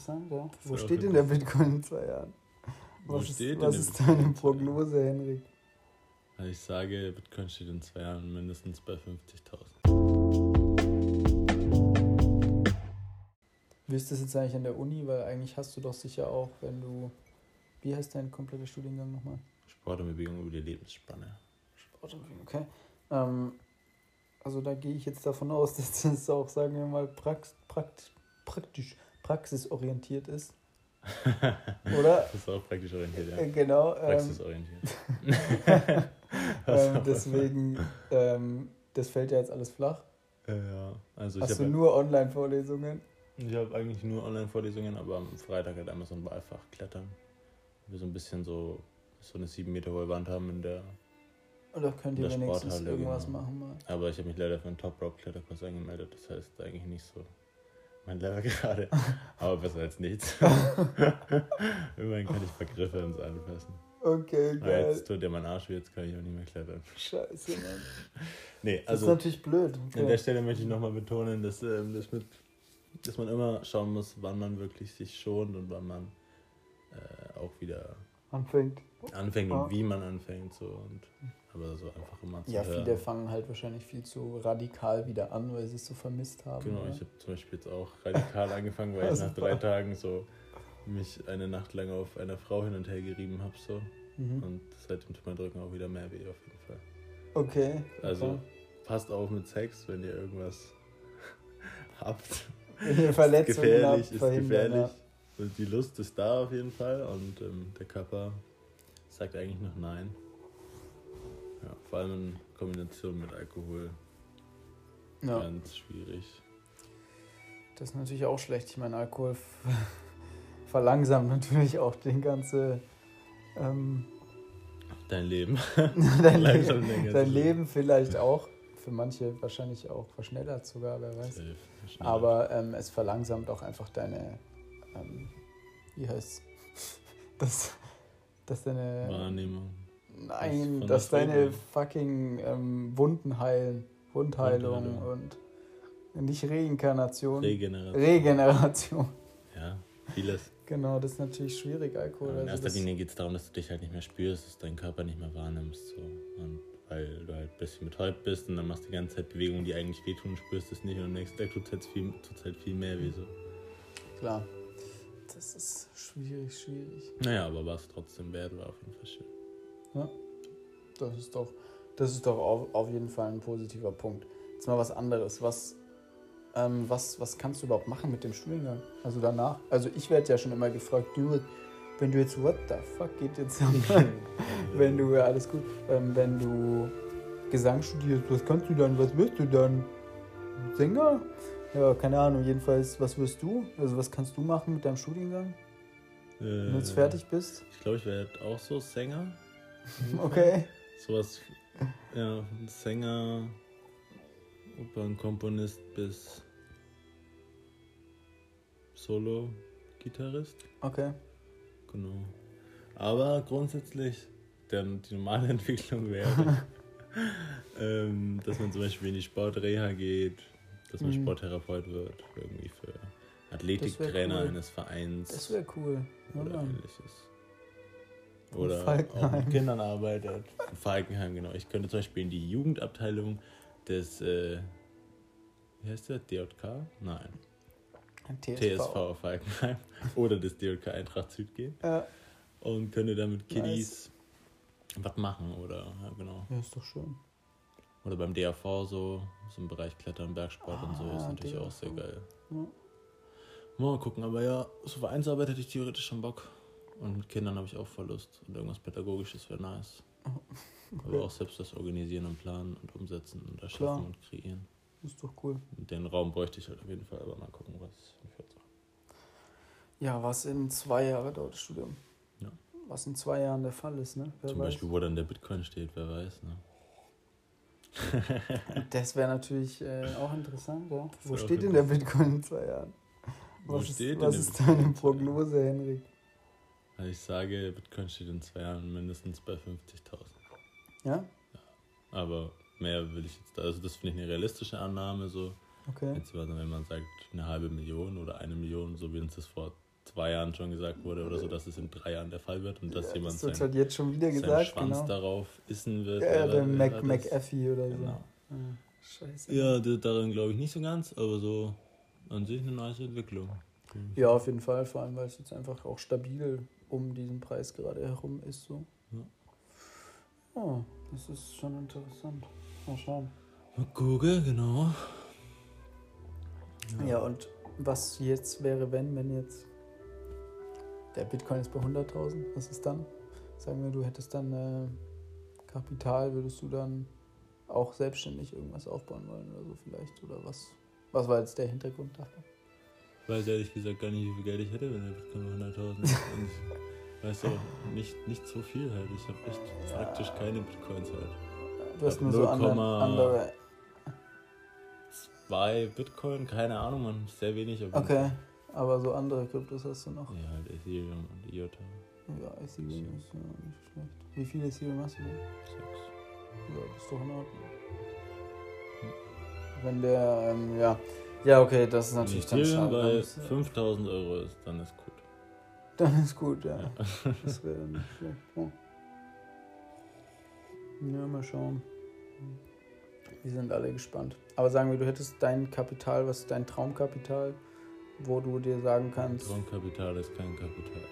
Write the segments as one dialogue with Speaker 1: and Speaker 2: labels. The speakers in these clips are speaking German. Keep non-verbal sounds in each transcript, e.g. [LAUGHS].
Speaker 1: interessant, ja. Wo steht denn der Bitcoin in zwei Jahren? Was ist, was ist deine Prognose, Henrik?
Speaker 2: Also ich sage, Bitcoin steht in zwei Jahren mindestens bei 50.000.
Speaker 1: Wie ist das jetzt eigentlich an der Uni? Weil eigentlich hast du doch sicher auch, wenn du. Wie heißt dein kompletter Studiengang nochmal?
Speaker 2: Sport und Bewegung über die Lebensspanne.
Speaker 1: Sport und Bewegung, okay. Ähm, also da gehe ich jetzt davon aus, [LAUGHS] dass das auch, sagen wir mal, prax, prakt, praktisch, praxisorientiert ist. [LAUGHS] Oder?
Speaker 2: Das ist auch praktisch orientiert, ja.
Speaker 1: Äh, genau. Ähm,
Speaker 2: Praxisorientiert. [LAUGHS]
Speaker 1: ähm, deswegen, ähm, das fällt ja jetzt alles flach.
Speaker 2: Äh, ja, also
Speaker 1: Hast
Speaker 2: ich
Speaker 1: du
Speaker 2: habe
Speaker 1: nur Online-Vorlesungen?
Speaker 2: ich hab eigentlich nur Online-Vorlesungen, aber am Freitag halt einmal so ein Wahlfach klettern. Wir so ein bisschen so, so eine sieben Meter hohe Wand haben in der.
Speaker 1: Oder könnt ihr wenigstens
Speaker 2: Sporthalle,
Speaker 1: irgendwas
Speaker 2: genau.
Speaker 1: machen mal?
Speaker 2: Aber ich habe mich leider für einen Top Rope Kletterkurs angemeldet, das heißt eigentlich nicht so mein Level [LAUGHS] gerade. aber besser als nichts. [LAUGHS] Immerhin kann ich Vergriffe ins anfassen.
Speaker 1: Okay,
Speaker 2: Aber
Speaker 1: geil.
Speaker 2: jetzt tut ja mein Arsch weh, jetzt kann ich auch nicht mehr klettern.
Speaker 1: Scheiße, Mann. [LAUGHS]
Speaker 2: Nee,
Speaker 1: Das ist
Speaker 2: also
Speaker 1: natürlich blöd.
Speaker 2: an der
Speaker 1: Okay.
Speaker 2: Stelle möchte ich nochmal betonen, dass, ähm, das mit, dass man immer schauen muss, wann man wirklich sich schont und wann man äh, auch wieder
Speaker 1: Anfängt.
Speaker 2: Anfängt
Speaker 1: Ja.
Speaker 2: und wie man anfängt. So. Und, aber so einfach immer zu
Speaker 1: Ja,
Speaker 2: hören.
Speaker 1: viele fangen halt wahrscheinlich viel zu radikal wieder an, weil sie es so vermisst haben.
Speaker 2: Genau,
Speaker 1: oder?
Speaker 2: ich habe zum Beispiel jetzt auch radikal [LAUGHS] angefangen, weil ich
Speaker 1: Also-
Speaker 2: nach drei Tagen so mich eine Nacht lang auf einer Frau hin und her gerieben habe. So.
Speaker 1: Mhm.
Speaker 2: Und seitdem tut mein Rücken auch wieder mehr weh auf jeden Fall.
Speaker 1: Okay.
Speaker 2: Also
Speaker 1: okay.
Speaker 2: passt auf mit Sex, wenn ihr irgendwas [LAUGHS] habt.
Speaker 1: Wenn ihr Verletzungen
Speaker 2: gefährlich,
Speaker 1: habt,
Speaker 2: ist
Speaker 1: verhindern.
Speaker 2: gefährlich. Und die Lust ist da auf jeden Fall und ähm, der Körper sagt eigentlich noch nein. Ja, vor allem in Kombination mit Alkohol
Speaker 1: Ja.
Speaker 2: ganz schwierig.
Speaker 1: das ist natürlich auch schlecht. Ich meine, Alkohol [LAUGHS] verlangsamt natürlich auch den ganze ähm,
Speaker 2: Dein Leben. [LAUGHS] [LAUGHS]
Speaker 1: dein, Leben, dein
Speaker 2: zu
Speaker 1: Leben vielleicht auch. Für manche wahrscheinlich auch verschnellert sogar, wer weiß.
Speaker 2: Safe.
Speaker 1: Aber ähm, es verlangsamt auch einfach deine, ähm, wie heißt dass, dass deine,
Speaker 2: Wahrnehmung.
Speaker 1: nein, dass deine fucking ähm, Wunden heilen, Wundheilung
Speaker 2: Wundheilung.
Speaker 1: und nicht Reinkarnation,
Speaker 2: Regeneration.
Speaker 1: Regeneration.
Speaker 2: ja, vieles.
Speaker 1: Genau, das ist natürlich schwierig, Alkohol.
Speaker 2: in
Speaker 1: Also
Speaker 2: erster Linie geht es darum, dass du dich halt nicht mehr spürst, dass du deinen Körper nicht mehr wahrnimmst. So. Und weil du halt ein bisschen betäubt bist und dann machst du die ganze Zeit Bewegungen, die eigentlich wehtun, spürst es nicht und am nächsten Tag tut es halt viel, tut's halt viel mehr weh. So.
Speaker 1: klar, das ist schwierig, schwierig.
Speaker 2: Naja, aber war es trotzdem wert, war auf jeden Fall schön.
Speaker 1: Das ist doch, das ist doch auf, auf jeden Fall ein positiver Punkt. Jetzt mal was anderes. Was, ähm, was, was kannst du überhaupt machen mit dem Studiengang? Also danach? Also ich werde ja schon immer gefragt, du, wenn du jetzt, what the fuck geht jetzt [LAUGHS] wenn du, ja alles gut, ähm, wenn du Gesang studierst, was kannst du dann, was wirst du dann? Sänger? Ja, keine Ahnung, jedenfalls, was wirst du? Also was kannst du machen mit deinem Studiengang, wenn du jetzt
Speaker 2: Äh,
Speaker 1: fertig bist?
Speaker 2: Ich glaube, ich werde auch so Sänger. [LAUGHS]
Speaker 1: Okay.
Speaker 2: Sowas, ja, Sänger, Opernkomponist bis Solo-Gitarrist.
Speaker 1: Okay.
Speaker 2: Genau. Aber grundsätzlich, der, die normale [LAUGHS] Entwicklung wäre, [LAUGHS] ähm, dass man zum Beispiel in die Sportreha geht, dass man
Speaker 1: Mhm.
Speaker 2: Sporttherapeut wird, irgendwie für Athletiktrainer
Speaker 1: cool.
Speaker 2: eines Vereins
Speaker 1: Das wäre cool. Ja,
Speaker 2: oder
Speaker 1: Mann.
Speaker 2: ähnliches.
Speaker 1: In
Speaker 2: Oder auch mit [LAUGHS] Kindern arbeitet. In Falkenheim, genau. Ich könnte zum Beispiel in die Jugendabteilung des, äh, wie heißt der, DJK? Nein,
Speaker 1: Ein
Speaker 2: TSV Falkenheim oder des DJK Eintracht Süd gehen
Speaker 1: Ja.
Speaker 2: und könnte dann mit Kiddies was machen oder, ja genau.
Speaker 1: ja, ist doch schön.
Speaker 2: Oder beim DAV so, so im Bereich Klettern, Bergsport und so,
Speaker 1: Ah,
Speaker 2: ist natürlich
Speaker 1: DAV.
Speaker 2: auch sehr geil.
Speaker 1: Ja.
Speaker 2: Mal gucken, aber ja, so Vereinsarbeit hätte ich theoretisch schon Bock. Und mit Kindern habe ich auch voll Lust. Und irgendwas Pädagogisches wäre nice. Aber [LAUGHS] auch selbst das Organisieren und Planen und Umsetzen und Erschaffen
Speaker 1: Klar.
Speaker 2: und Kreieren.
Speaker 1: Ist doch cool.
Speaker 2: Den Raum bräuchte ich halt auf jeden Fall, aber mal gucken, was hinführt.
Speaker 1: Ja, was in zwei Jahren dauert das Studium.
Speaker 2: Ja.
Speaker 1: Was in zwei Jahren der Fall ist, ne? Wer
Speaker 2: Zum
Speaker 1: weiß.
Speaker 2: Beispiel, wo dann der Bitcoin steht, wer weiß, ne?
Speaker 1: Das wäre natürlich äh, auch interessant, ja. Wo steht denn der Bitcoin in zwei Jahren?
Speaker 2: Wo
Speaker 1: Was ist,
Speaker 2: steht denn
Speaker 1: was ist deine? Prognose, Henrik?
Speaker 2: Also ich sage, der Bitcoin steht in zwei Jahren mindestens bei 50.000.
Speaker 1: Ja?
Speaker 2: Aber mehr will ich jetzt, also das finde ich eine realistische Annahme so.
Speaker 1: Okay.
Speaker 2: Jetzt, wenn man sagt, eine halbe Million oder eine Million, so wie uns das vor zwei Jahren schon gesagt wurde oder so, dass es in drei Jahren der Fall wird und dass
Speaker 1: Ja,
Speaker 2: jemand
Speaker 1: das
Speaker 2: sein,
Speaker 1: halt jetzt schon wieder
Speaker 2: seinen
Speaker 1: gesagt,
Speaker 2: Schwanz
Speaker 1: genau.
Speaker 2: darauf essen wird.
Speaker 1: Ja, der Mac,
Speaker 2: das-
Speaker 1: McAfee oder so.
Speaker 2: Genau.
Speaker 1: Ah, scheiße.
Speaker 2: Ja, da- daran glaube ich nicht so ganz, aber so an sich eine nice Entwicklung.
Speaker 1: Ja, auf jeden Fall, vor allem weil es jetzt einfach auch stabil um diesen Preis gerade herum ist. So.
Speaker 2: Ja.
Speaker 1: Oh, das ist schon interessant. Mal schauen.
Speaker 2: Mal gucken, genau.
Speaker 1: Ja. und was jetzt wäre, wenn, wenn jetzt der Bitcoin ist bei 100.000, was ist dann? Sagen wir, du hättest dann äh, Kapital, würdest du dann auch selbstständig irgendwas aufbauen wollen oder so vielleicht? Oder was? Was war jetzt der Hintergrund?
Speaker 2: Ich weiß ehrlich gesagt gar nicht, wie viel Geld ich hätte, wenn der Bitcoin bei 100.000 ist. [LAUGHS] Und ich weiß auch nicht, nicht so viel halt. Ich habe echt
Speaker 1: Ja.
Speaker 2: praktisch keine Bitcoins halt.
Speaker 1: Du hast nur so andere,
Speaker 2: 0,-
Speaker 1: andere.
Speaker 2: Zwei Bitcoin, keine Ahnung, man, sehr wenig. aber-
Speaker 1: Okay, aber so andere Kryptos hast du noch.
Speaker 2: Ja, halt Ethereum und IOTA.
Speaker 1: Ja, Ethereum ist ja nicht schlecht. Wie viele Ethereum hast du denn?
Speaker 2: Sechs.
Speaker 1: Ja, das ist doch in Ordnung. Wenn der, ähm, ja. Ja, okay, das ist natürlich dann schade. Dann
Speaker 2: bei
Speaker 1: ist, äh,
Speaker 2: 5000 Euro ist, dann ist gut.
Speaker 1: dann ist gut, ja.
Speaker 2: Ja. [LAUGHS]
Speaker 1: Das wäre dann nicht schlecht. Oh. Ja, mal schauen. Wir sind alle gespannt. Aber sagen wir, du hättest dein Kapital, was ist dein Traumkapital, wo du dir sagen kannst,
Speaker 2: Traumkapital ist kein Kapital.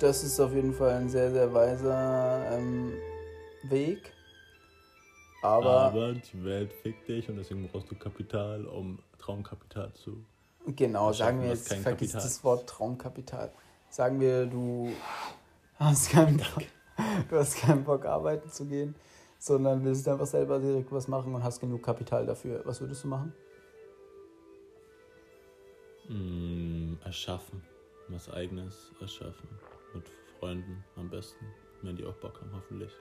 Speaker 1: das ist auf jeden Fall ein sehr, sehr weiser ähm, Weg. Aber,
Speaker 2: Aber die Welt fickt dich und deswegen brauchst du Kapital, um Traumkapital zu.
Speaker 1: genau, sagen wir jetzt, vergiss
Speaker 2: Kapital.
Speaker 1: das Wort Traumkapital. Sagen wir, du hast keinen Bock, du hast keinen Bock, arbeiten zu gehen, sondern willst einfach selber direkt was machen und hast genug Kapital dafür. Was würdest du machen?
Speaker 2: Mm, erschaffen. Was eigenes erschaffen. Mit Freunden am besten. Wenn die auch Bock haben, hoffentlich.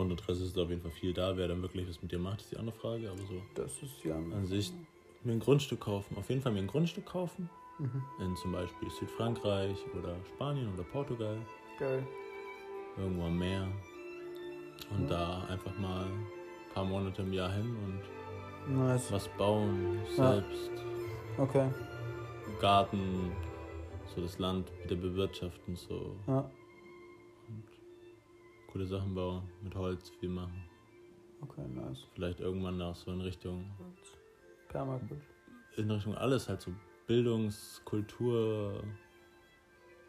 Speaker 2: Grundinteresse ist auf jeden Fall viel da. Wer dann wirklich was mit dir macht, ist die andere Frage. Aber so
Speaker 1: Das ist ja.
Speaker 2: an sich mir ein Grundstück kaufen. Auf jeden Fall mir ein Grundstück kaufen.
Speaker 1: Mhm.
Speaker 2: In zum Beispiel Südfrankreich oder Spanien oder Portugal.
Speaker 1: Geil.
Speaker 2: Irgendwo am Meer. Und
Speaker 1: Ja.
Speaker 2: da einfach mal ein paar Monate im Jahr hin und
Speaker 1: Nice.
Speaker 2: was bauen,
Speaker 1: Ja.
Speaker 2: selbst.
Speaker 1: Okay.
Speaker 2: Garten, so das Land wieder bewirtschaften, so
Speaker 1: Ja.
Speaker 2: Coole Sachen bauen, mit Holz viel machen.
Speaker 1: Okay, nice.
Speaker 2: Vielleicht irgendwann auch so in Richtung,
Speaker 1: Permakultur.
Speaker 2: in Richtung alles, halt so Bildungs-, Kultur-,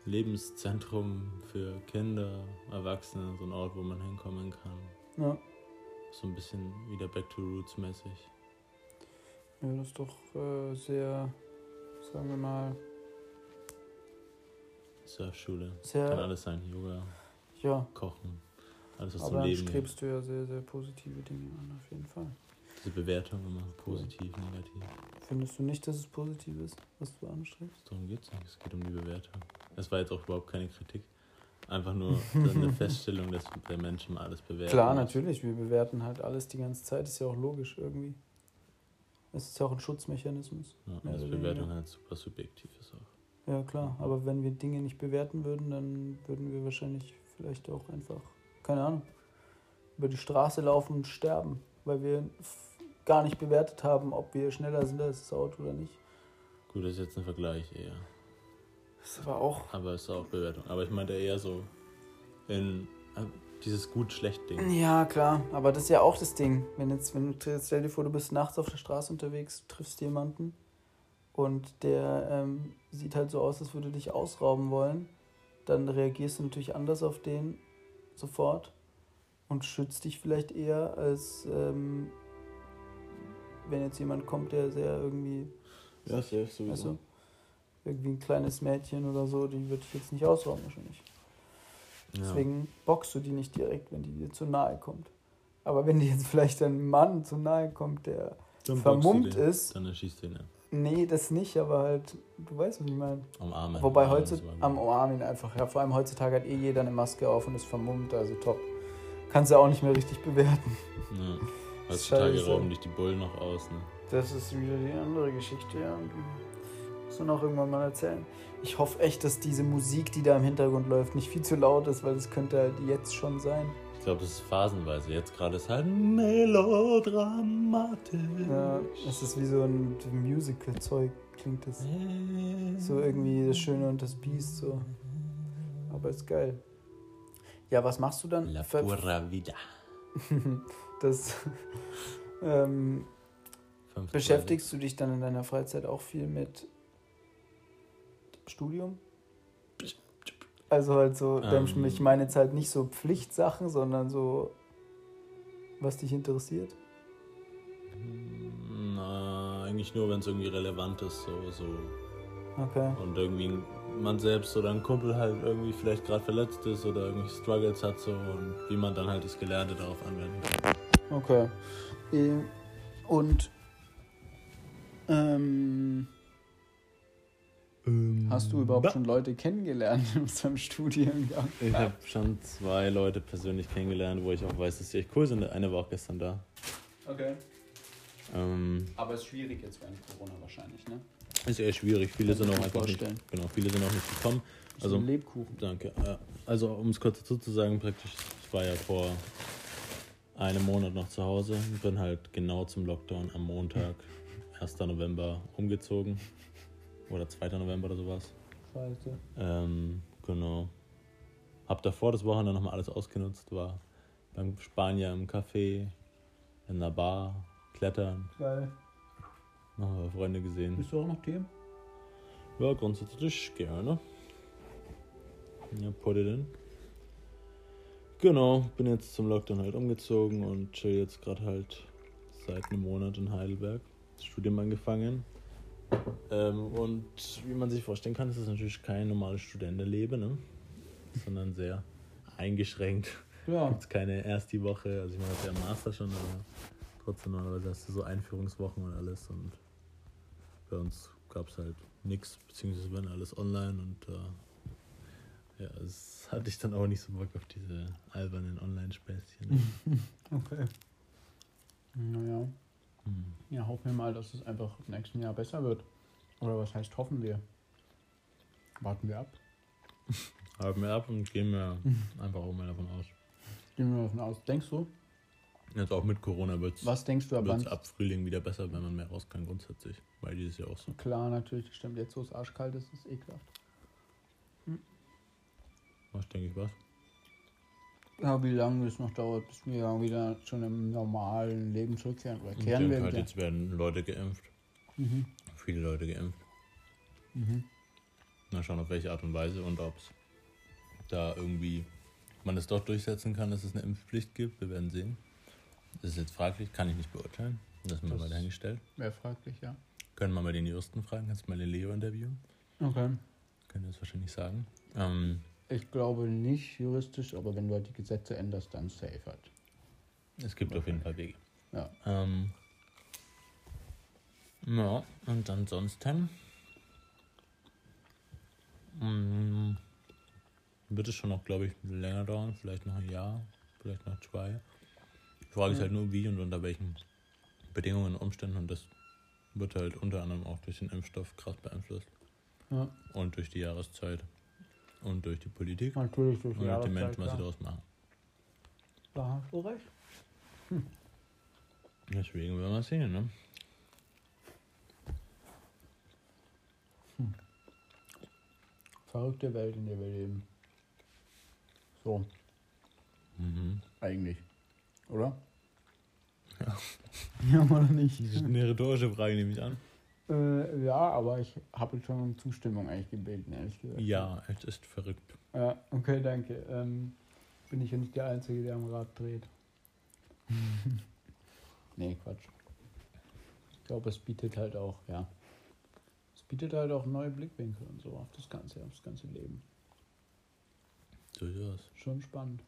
Speaker 2: Lebenszentrum für Kinder, Erwachsene, so ein Ort, wo man hinkommen kann.
Speaker 1: Ja.
Speaker 2: So ein bisschen wieder Back to Roots mäßig.
Speaker 1: Ja, das ist doch äh, sehr, sagen wir mal,
Speaker 2: Surfschule. Kann
Speaker 1: sehr,
Speaker 2: alles sein, Yoga,
Speaker 1: ja.
Speaker 2: Kochen, alles was
Speaker 1: Aber
Speaker 2: zum
Speaker 1: dann
Speaker 2: Leben
Speaker 1: strebst du ja sehr, sehr positive Dinge an, auf jeden Fall.
Speaker 2: Diese Bewertung immer positiv, negativ.
Speaker 1: Findest du nicht, dass es positiv ist, was du anstrebst?
Speaker 2: Darum geht es nicht. Es geht um die Bewertung. Es war jetzt auch überhaupt keine Kritik. Einfach nur eine [LAUGHS] Feststellung, dass der Mensch mal alles bewertet.
Speaker 1: Klar, natürlich, wir bewerten halt alles die ganze Zeit, ist ja auch logisch irgendwie. Es ist ja auch ein Schutzmechanismus.
Speaker 2: Ja,
Speaker 1: oder
Speaker 2: Bewertung halt super subjektiv ist auch.
Speaker 1: Ja, klar, aber wenn wir Dinge nicht bewerten würden, dann würden wir wahrscheinlich vielleicht auch einfach, keine Ahnung, über die Straße laufen und sterben, weil wir gar nicht bewertet haben, ob wir schneller sind als das Auto oder nicht.
Speaker 2: Gut, das ist jetzt ein Vergleich eher.
Speaker 1: Das ist aber auch.
Speaker 2: Aber es ist auch Bewertung. Aber ich meinte eher so in äh, dieses gut-schlecht-Ding.
Speaker 1: Ja, klar, aber das ist ja auch das Ding. Wenn jetzt, wenn du stell dir vor, du bist nachts auf der Straße unterwegs, triffst jemanden und der ähm, sieht halt so aus, als würde dich ausrauben wollen, dann reagierst du natürlich anders auf den sofort und schützt dich vielleicht eher, als ähm, wenn jetzt jemand kommt, der sehr irgendwie,
Speaker 2: Ja, safe sowieso.
Speaker 1: du, irgendwie ein kleines Mädchen oder so, die wird dich jetzt nicht ausrauben wahrscheinlich.
Speaker 2: ja.
Speaker 1: Deswegen boxst du die nicht direkt, wenn die dir zu nahe kommt. Aber wenn dir jetzt vielleicht ein Mann zu nahe kommt, der
Speaker 2: Dann
Speaker 1: vermummt
Speaker 2: den,
Speaker 1: ist,
Speaker 2: Dann erschießt du ihn. ja.
Speaker 1: Nee, das nicht, aber halt, du weißt, was ich meine.
Speaker 2: Umarmen.
Speaker 1: Wobei heutzutage, am. Umarmen einfach, ja, vor allem heutzutage hat eh jeder eine Maske auf und ist vermummt, also top. Kannst du auch nicht mehr richtig bewerten.
Speaker 2: Ja. [LAUGHS] Heutzutage rauben dich die Bullen noch aus. Ne?
Speaker 1: Das ist wieder die andere Geschichte, ja. Muss man auch irgendwann mal erzählen. Ich hoffe echt, dass diese Musik, die da im Hintergrund läuft, nicht viel zu laut ist, weil das könnte halt jetzt schon sein.
Speaker 2: Ich glaube, das ist phasenweise. Jetzt gerade ist halt melodramatisch.
Speaker 1: Ja, es ist wie so ein Musical-Zeug klingt das so irgendwie das Schöne und das Biest so. Aber ist geil. Ja, was machst du dann?
Speaker 2: La pura vida. [LAUGHS]
Speaker 1: das ähm, beschäftigst du dich dann in deiner Freizeit auch viel mit Studium? Also halt so,
Speaker 2: Ähm.
Speaker 1: ich meine jetzt halt nicht so Pflichtsachen, sondern so, was dich interessiert.
Speaker 2: Na, eigentlich nur, wenn es irgendwie relevant ist, so, so.
Speaker 1: Okay.
Speaker 2: Und irgendwie man selbst oder ein Kumpel halt irgendwie vielleicht gerade verletzt ist oder irgendwie Struggles hat so und wie man dann halt das Gelernte darauf anwenden kann.
Speaker 1: Okay. Eh, Und ähm, hast du überhaupt
Speaker 2: Ba-
Speaker 1: schon Leute kennengelernt [LAUGHS] in unserem Studiengang?
Speaker 2: Ich habe schon zwei Leute persönlich kennengelernt, wo ich auch weiß, dass die echt cool sind. Eine war auch gestern da.
Speaker 1: Okay.
Speaker 2: Ähm,
Speaker 1: Aber es ist schwierig jetzt während Corona wahrscheinlich, ne?
Speaker 2: ist eher schwierig. Viele
Speaker 1: Kann
Speaker 2: sind
Speaker 1: ich
Speaker 2: auch
Speaker 1: mir
Speaker 2: einfach nicht,
Speaker 1: vorstellen.
Speaker 2: genau, viele sind auch nicht gekommen.
Speaker 1: Also ein Lebkuchen.
Speaker 2: Danke. Äh, Also um es kurz dazu zu sagen, praktisch, ich war ja vor einem Monat noch zu Hause und bin halt genau zum Lockdown am Montag, 1. November, umgezogen. Oder 2. November oder sowas.
Speaker 1: Scheiße.
Speaker 2: Ähm, genau. Hab davor das Wochenende nochmal alles ausgenutzt, war beim Spanier im Café, in einer Bar, klettern,
Speaker 1: Geil.
Speaker 2: nochmal Freunde gesehen.
Speaker 1: Bist du auch noch Team?
Speaker 2: Ja, grundsätzlich gerne. Ja, put it in. Genau, bin jetzt zum Lockdown halt umgezogen und chill jetzt gerade halt seit einem Monat in Heidelberg. Das Studium angefangen. Ähm, und wie man sich vorstellen kann, ist es natürlich kein normales Studentenleben, ne? sondern sehr eingeschränkt.
Speaker 1: Ja.
Speaker 2: Gibt keine erst die Woche, also ich meine, das ist ja Master schon, aber trotzdem normalerweise hast du so Einführungswochen und alles und bei uns gab es halt nichts, beziehungsweise wenn alles online und äh, ja, es hatte ich dann auch nicht so Bock auf diese albernen Online-Späßchen. [LAUGHS]
Speaker 1: Okay.
Speaker 2: Hm.
Speaker 1: Hoffen wir mal, dass es einfach im nächsten Jahr besser wird. Oder was heißt hoffen wir? Warten wir ab. [LAUGHS]
Speaker 2: Haben wir ab und gehen wir einfach auch mal davon aus.
Speaker 1: Gehen wir davon aus. Denkst du?
Speaker 2: Jetzt auch mit Corona wird
Speaker 1: Was denkst du ab wann?
Speaker 2: es ab Frühling wieder besser, wenn man mehr raus kann grundsätzlich. Weil dieses Jahr auch so.
Speaker 1: Klar, natürlich. Stimmt, jetzt wo es arschkalt ist, ist es ekelhaft.
Speaker 2: Was denke ich was?
Speaker 1: Ja, wie lange es noch dauert, bis wir wieder schon im normalen Leben zurückkehren. Oder kehren wir
Speaker 2: halt,
Speaker 1: wieder.
Speaker 2: jetzt werden Leute geimpft.
Speaker 1: Mhm.
Speaker 2: Viele Leute geimpft.
Speaker 1: Mhm.
Speaker 2: Mal schauen, auf welche Art und Weise und ob es da irgendwie man es doch durchsetzen kann, dass es eine Impfpflicht gibt. Wir werden sehen. Das ist jetzt fraglich, kann ich nicht beurteilen. Das ist mir
Speaker 1: Das-
Speaker 2: mal dahingestellt.
Speaker 1: Wäre fraglich, ja.
Speaker 2: Können wir mal den Juristen fragen? Kannst du mal den Leo interviewen?
Speaker 1: Okay.
Speaker 2: Können wir das wahrscheinlich sagen. Ähm,
Speaker 1: Ich glaube nicht juristisch, aber wenn du halt die Gesetze änderst, dann safe halt.
Speaker 2: es gibt auf jeden Fall Wege.
Speaker 1: Ja.
Speaker 2: Ähm, ja, und ansonsten mm, wird es schon noch, glaube ich, länger dauern, vielleicht noch ein Jahr, vielleicht noch zwei. Die Frage ist halt nur, wie und unter welchen Bedingungen und Umständen und das wird halt unter anderem auch durch den Impfstoff krass beeinflusst
Speaker 1: Ja,
Speaker 2: und durch die Jahreszeit und durch die Politik
Speaker 1: natürlich durch
Speaker 2: und
Speaker 1: die
Speaker 2: durch die
Speaker 1: Jahreszeit,
Speaker 2: Menschen, was sie daraus machen.
Speaker 1: Da hast du recht.
Speaker 2: Deswegen werden wir sehen, ne?
Speaker 1: Verrückte Welt, in der wir leben. So,
Speaker 2: Mhm.
Speaker 1: eigentlich. Oder?
Speaker 2: Ja.
Speaker 1: Ja, oder nicht?
Speaker 2: Das ist eine rhetorische Frage, nehme ich an.
Speaker 1: Äh, ja, aber ich habe schon um Zustimmung eigentlich gebeten, ehrlich gesagt.
Speaker 2: Ja, es ist verrückt.
Speaker 1: Ja, okay, danke. Ähm, bin ich ja nicht der Einzige, der am Rad dreht. [LAUGHS] nee, Quatsch. Ich glaube, es bietet halt auch, ja. Es bietet halt auch neue Blickwinkel und so auf das Ganze, auf das ganze Leben.
Speaker 2: So ist es.
Speaker 1: Schon spannend.